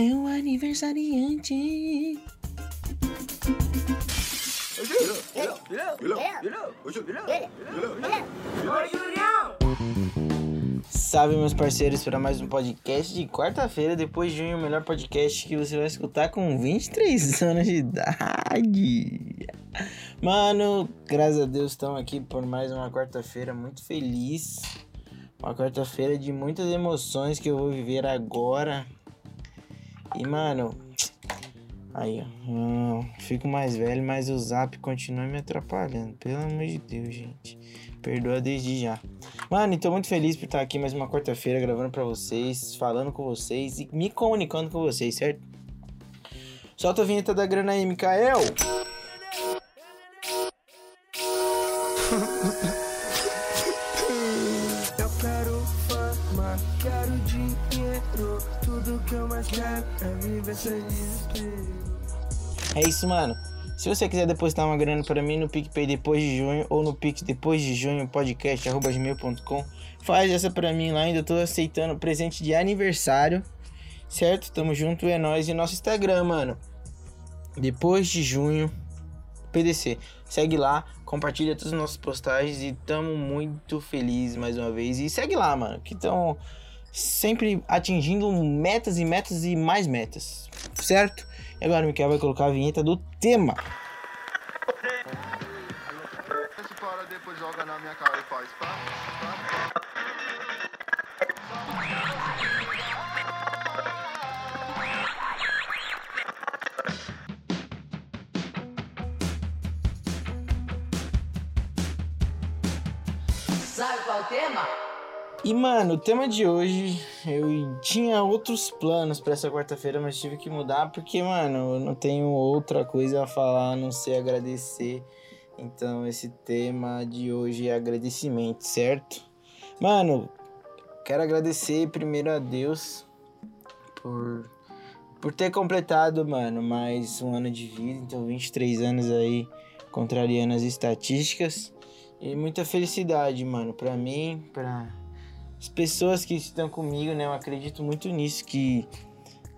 é o aniversariante. Salve, meus parceiros, para mais um podcast de quarta-feira, depois de junho, o melhor podcast que você vai escutar com 23 anos de idade. Mano, graças a Deus, estamos aqui por mais uma quarta-feira muito feliz. Uma quarta-feira de muitas emoções que eu vou viver agora. E, mano, aí, ó. fico mais velho, mas o zap continua me atrapalhando. Pelo amor de Deus, gente. Perdoa desde já. Mano, tô muito feliz por estar aqui mais uma quarta-feira gravando para vocês, falando com vocês e me comunicando com vocês, certo? Solta a vinheta da grana aí, Mikael! é isso, mano. Se você quiser depositar uma grana para mim no PicPay depois de junho ou no Pix depois de junho podcast gmail.com, faz essa para mim lá. Ainda tô aceitando presente de aniversário, certo? Tamo junto, é nóis. E nosso Instagram, mano. Depois de junho, PDC. Segue lá, compartilha todas as nossas postagens e tamo muito feliz mais uma vez. E segue lá, mano, que estão sempre atingindo metas e metas e mais metas, certo? E agora o Miquel vai colocar a vinheta do tema. Esse para depois joga na minha cara e faz pá, pá. Sabe qual é o tema? E mano, o tema de hoje, eu tinha outros planos para essa quarta-feira, mas tive que mudar porque, mano, eu não tenho outra coisa a falar a não ser agradecer. Então, esse tema de hoje é agradecimento, certo? Mano, quero agradecer primeiro a Deus por por ter completado, mano, mais um ano de vida, então 23 anos aí contrariando as estatísticas. E muita felicidade, mano, pra mim, pra as pessoas que estão comigo, né? Eu acredito muito nisso, que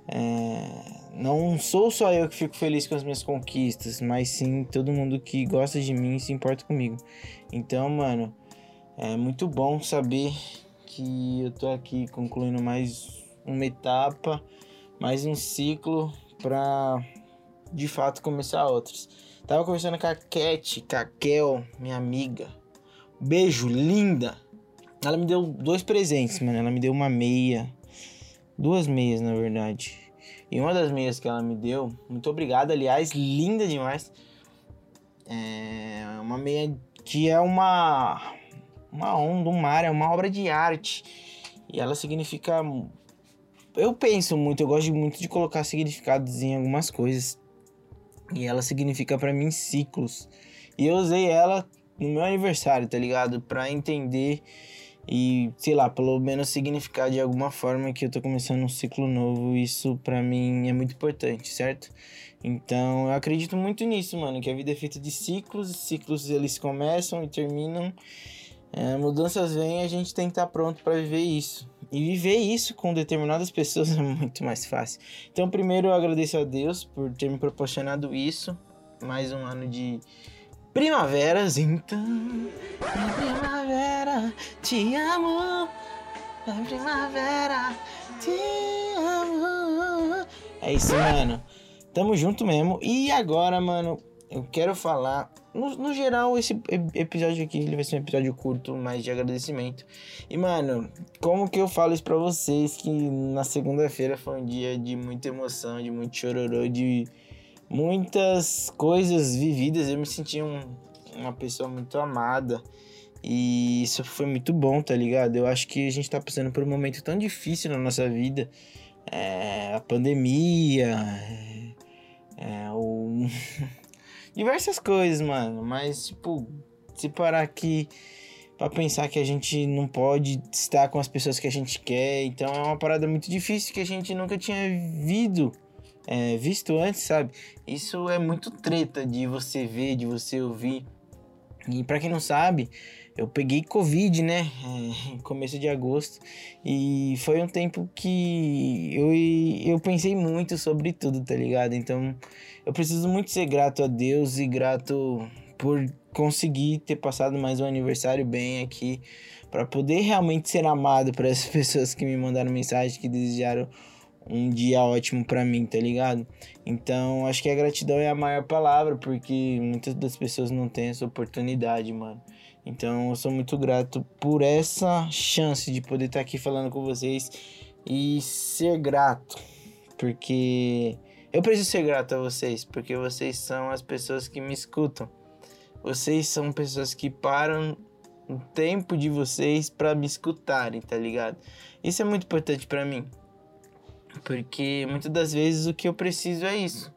é, não sou só eu que fico feliz com as minhas conquistas, mas sim todo mundo que gosta de mim e se importa comigo. Então, mano, é muito bom saber que eu tô aqui concluindo mais uma etapa, mais um ciclo pra de fato começar outros. Tava conversando com a Cat, Kel, minha amiga. Beijo, linda! Ela me deu dois presentes, mano. Ela me deu uma meia. Duas meias, na verdade. E uma das meias que ela me deu, muito obrigado, aliás, linda demais. É uma meia que é uma uma onda, um mar, é uma obra de arte. E ela significa eu penso muito, eu gosto muito de colocar significados em algumas coisas. E ela significa pra mim ciclos. E eu usei ela no meu aniversário, tá ligado? Pra entender e, sei lá, pelo menos significar de alguma forma que eu tô começando um ciclo novo. Isso pra mim é muito importante, certo? Então eu acredito muito nisso, mano, que a vida é feita de ciclos, e ciclos eles começam e terminam. É, mudanças vêm a gente tem que estar pronto para viver isso. E viver isso com determinadas pessoas é muito mais fácil. Então, primeiro eu agradeço a Deus por ter me proporcionado isso. Mais um ano de primaveras, então. É primavera, te amo. É primavera, te amo. É isso, mano. Tamo junto mesmo. E agora, mano, eu quero falar. No, no geral, esse ep- episódio aqui ele vai ser um episódio curto, mas de agradecimento. E, mano, como que eu falo isso pra vocês? Que na segunda-feira foi um dia de muita emoção, de muito chororô, de muitas coisas vividas. Eu me senti um- uma pessoa muito amada. E isso foi muito bom, tá ligado? Eu acho que a gente tá passando por um momento tão difícil na nossa vida. É, a pandemia, é, é, o... diversas coisas, mano. Mas, tipo, se parar aqui pra pensar que a gente não pode estar com as pessoas que a gente quer. Então é uma parada muito difícil que a gente nunca tinha visto, é, visto antes, sabe? Isso é muito treta de você ver, de você ouvir. E para quem não sabe, eu peguei Covid, né? É, começo de agosto. E foi um tempo que eu, eu pensei muito sobre tudo, tá ligado? Então eu preciso muito ser grato a Deus e grato por conseguir ter passado mais um aniversário bem aqui. para poder realmente ser amado por essas pessoas que me mandaram mensagem, que desejaram um dia ótimo para mim, tá ligado? Então, acho que a gratidão é a maior palavra, porque muitas das pessoas não têm essa oportunidade, mano. Então, eu sou muito grato por essa chance de poder estar aqui falando com vocês e ser grato, porque eu preciso ser grato a vocês, porque vocês são as pessoas que me escutam. Vocês são pessoas que param o tempo de vocês para me escutarem, tá ligado? Isso é muito importante para mim. Porque muitas das vezes o que eu preciso é isso.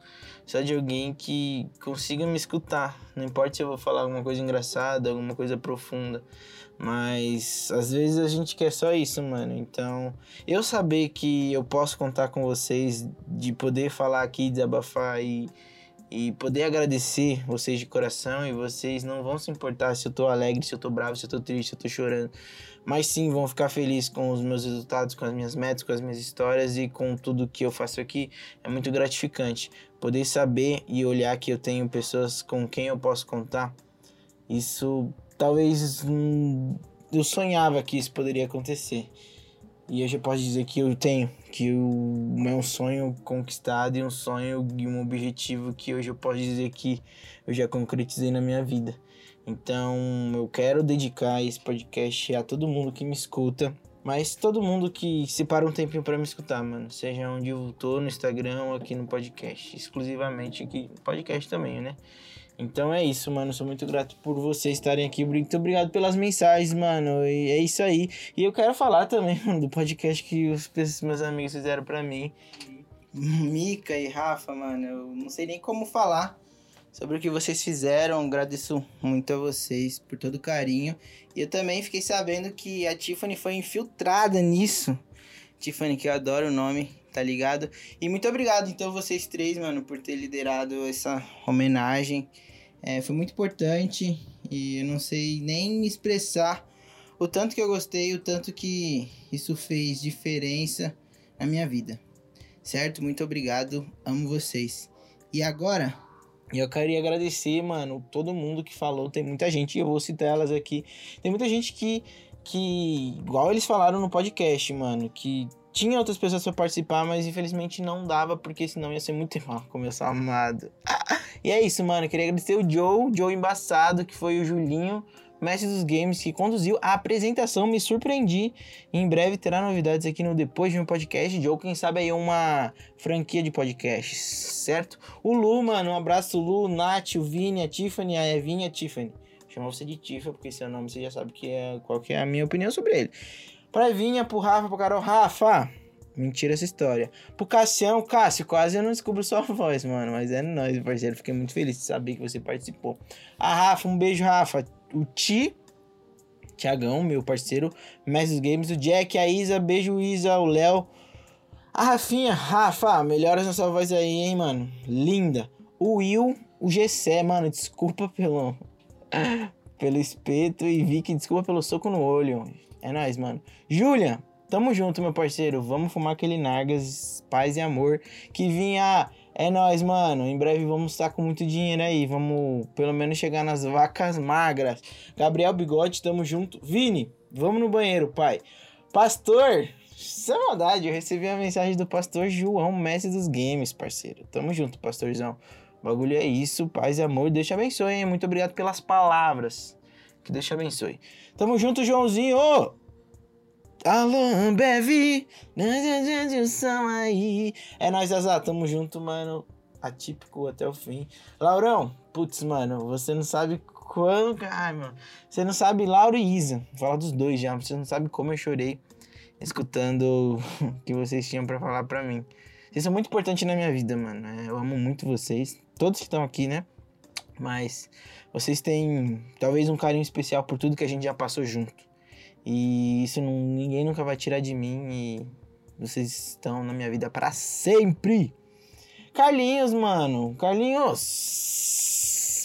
Só de alguém que consiga me escutar. Não importa se eu vou falar alguma coisa engraçada, alguma coisa profunda. Mas às vezes a gente quer só isso, mano. Então, eu saber que eu posso contar com vocês, de poder falar aqui, desabafar e, e poder agradecer vocês de coração. E vocês não vão se importar se eu tô alegre, se eu tô bravo, se eu tô triste, se eu tô chorando mas sim vão ficar felizes com os meus resultados, com as minhas metas, com as minhas histórias e com tudo que eu faço aqui. É muito gratificante poder saber e olhar que eu tenho pessoas com quem eu posso contar. Isso talvez hum, eu sonhava que isso poderia acontecer. E hoje eu posso dizer que eu tenho, que o meu sonho conquistado e um sonho e um objetivo que hoje eu posso dizer que eu já concretizei na minha vida. Então eu quero dedicar esse podcast a todo mundo que me escuta. Mas todo mundo que separa um tempinho para me escutar, mano. Seja onde eu tô, no Instagram ou aqui no podcast. Exclusivamente aqui podcast também, né? Então é isso, mano. Sou muito grato por vocês estarem aqui. Muito obrigado pelas mensagens, mano. E é isso aí. E eu quero falar também mano, do podcast que os meus amigos fizeram para mim. Mica e Rafa, mano. Eu não sei nem como falar sobre o que vocês fizeram. Agradeço muito a vocês por todo o carinho. E eu também fiquei sabendo que a Tiffany foi infiltrada nisso. Tiffany, que eu adoro o nome, tá ligado? E muito obrigado, então, vocês três, mano, por ter liderado essa homenagem. É, foi muito importante e eu não sei nem expressar o tanto que eu gostei, o tanto que isso fez diferença na minha vida. Certo? Muito obrigado, amo vocês. E agora, eu queria agradecer, mano, todo mundo que falou. Tem muita gente, eu vou citar elas aqui. Tem muita gente que, que igual eles falaram no podcast, mano, que tinha outras pessoas para participar, mas infelizmente não dava, porque senão ia ser muito mal, como eu sou amado. e é isso, mano. Eu queria agradecer o Joe, Joe embaçado, que foi o Julinho mestre dos games, que conduziu a apresentação. Me surpreendi. Em breve terá novidades aqui no Depois de um Podcast ou quem sabe aí uma franquia de podcasts, certo? O Lu, mano, um abraço, Lu, Nath, o Vini, a Tiffany, a Evinha, a Tiffany. Chama você de Tifa, porque seu nome você já sabe que é, qual que é a minha opinião sobre ele. Pra Evinha, pro Rafa, pro Carol. Rafa, Mentira essa história. Pro Cassião, Cássio, quase eu não descubro sua voz, mano. Mas é nóis, parceiro. Fiquei muito feliz de saber que você participou. A Rafa, um beijo, Rafa o Ti, Tiagão, meu parceiro, Mestres Games, o Jack, a Isa, beijo Isa, o Léo, a Rafinha, Rafa, melhoras na sua voz aí, hein, mano, linda. O Will, o Gessé, mano, desculpa pelo, pelo espeto e Vicky, desculpa pelo soco no olho. É nóis, mano. Julia, tamo junto, meu parceiro, vamos fumar aquele Nargas, paz e amor, que vinha é nóis, mano. Em breve vamos estar com muito dinheiro aí. Vamos pelo menos chegar nas vacas magras. Gabriel Bigode, tamo junto. Vini, vamos no banheiro, pai. Pastor, sem maldade, eu recebi a mensagem do pastor João, mestre dos games, parceiro. Tamo junto, pastorzão. O bagulho é isso, paz e amor. Deus te abençoe, hein? Muito obrigado pelas palavras. Que Deus te abençoe. Tamo junto, Joãozinho. Alô, Ambev, aí. É nóis, Azar, tamo junto, mano. Atípico até o fim. Laurão, putz, mano, você não sabe quando. Ai, mano. Você não sabe, Lauro e Isa. Vou falar dos dois já. Você não sabe como eu chorei escutando o que vocês tinham para falar para mim. Vocês são muito importantes na minha vida, mano. É, eu amo muito vocês. Todos que estão aqui, né? Mas vocês têm talvez um carinho especial por tudo que a gente já passou junto. E isso não, ninguém nunca vai tirar de mim e vocês estão na minha vida para sempre. Carlinhos, mano. Carlinhos.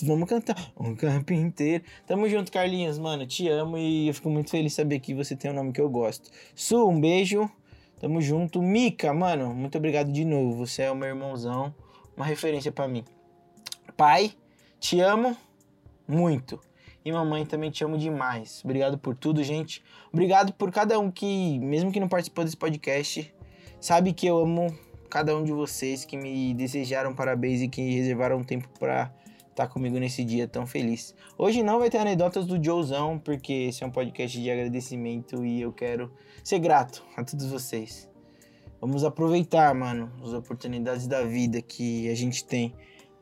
vamos cantar um campo inteiro. Tamo junto, Carlinhos, mano. Te amo e eu fico muito feliz de saber que você tem um nome que eu gosto. Su, um beijo. Tamo junto. Mica, mano, muito obrigado de novo. Você é o meu irmãozão, uma referência pra mim. Pai, te amo muito. E mamãe também te amo demais. Obrigado por tudo, gente. Obrigado por cada um que, mesmo que não participou desse podcast, sabe que eu amo cada um de vocês que me desejaram parabéns e que reservaram tempo para estar tá comigo nesse dia tão feliz. Hoje não vai ter anedotas do Joezão, porque esse é um podcast de agradecimento e eu quero ser grato a todos vocês. Vamos aproveitar, mano, as oportunidades da vida que a gente tem.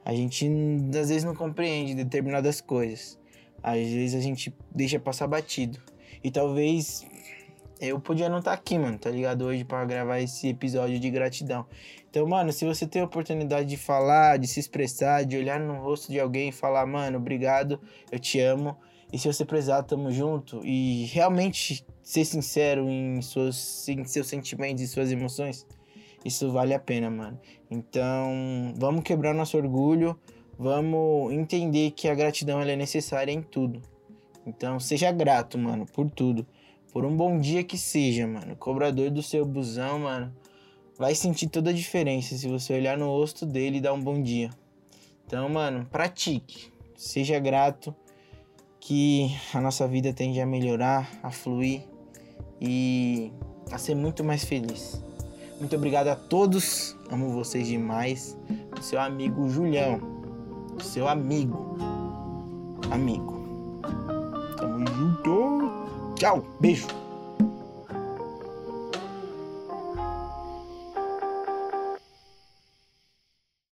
A gente às vezes não compreende determinadas coisas. Às vezes a gente deixa passar batido. E talvez eu podia não estar tá aqui, mano, tá ligado? Hoje para gravar esse episódio de gratidão. Então, mano, se você tem a oportunidade de falar, de se expressar, de olhar no rosto de alguém e falar, mano, obrigado, eu te amo. E se você precisar, tamo junto. E realmente ser sincero em, suas, em seus sentimentos e suas emoções, isso vale a pena, mano. Então, vamos quebrar nosso orgulho, vamos entender que a gratidão é necessária em tudo. Então, seja grato, mano, por tudo por um bom dia que seja, mano. O cobrador do seu busão, mano, vai sentir toda a diferença se você olhar no rosto dele e dar um bom dia. Então, mano, pratique. Seja grato que a nossa vida tende a melhorar, a fluir e a ser muito mais feliz. Muito obrigado a todos. Amo vocês demais. Seu amigo Julião. Seu amigo. Amigo. Tamo junto. Tchau, beijo.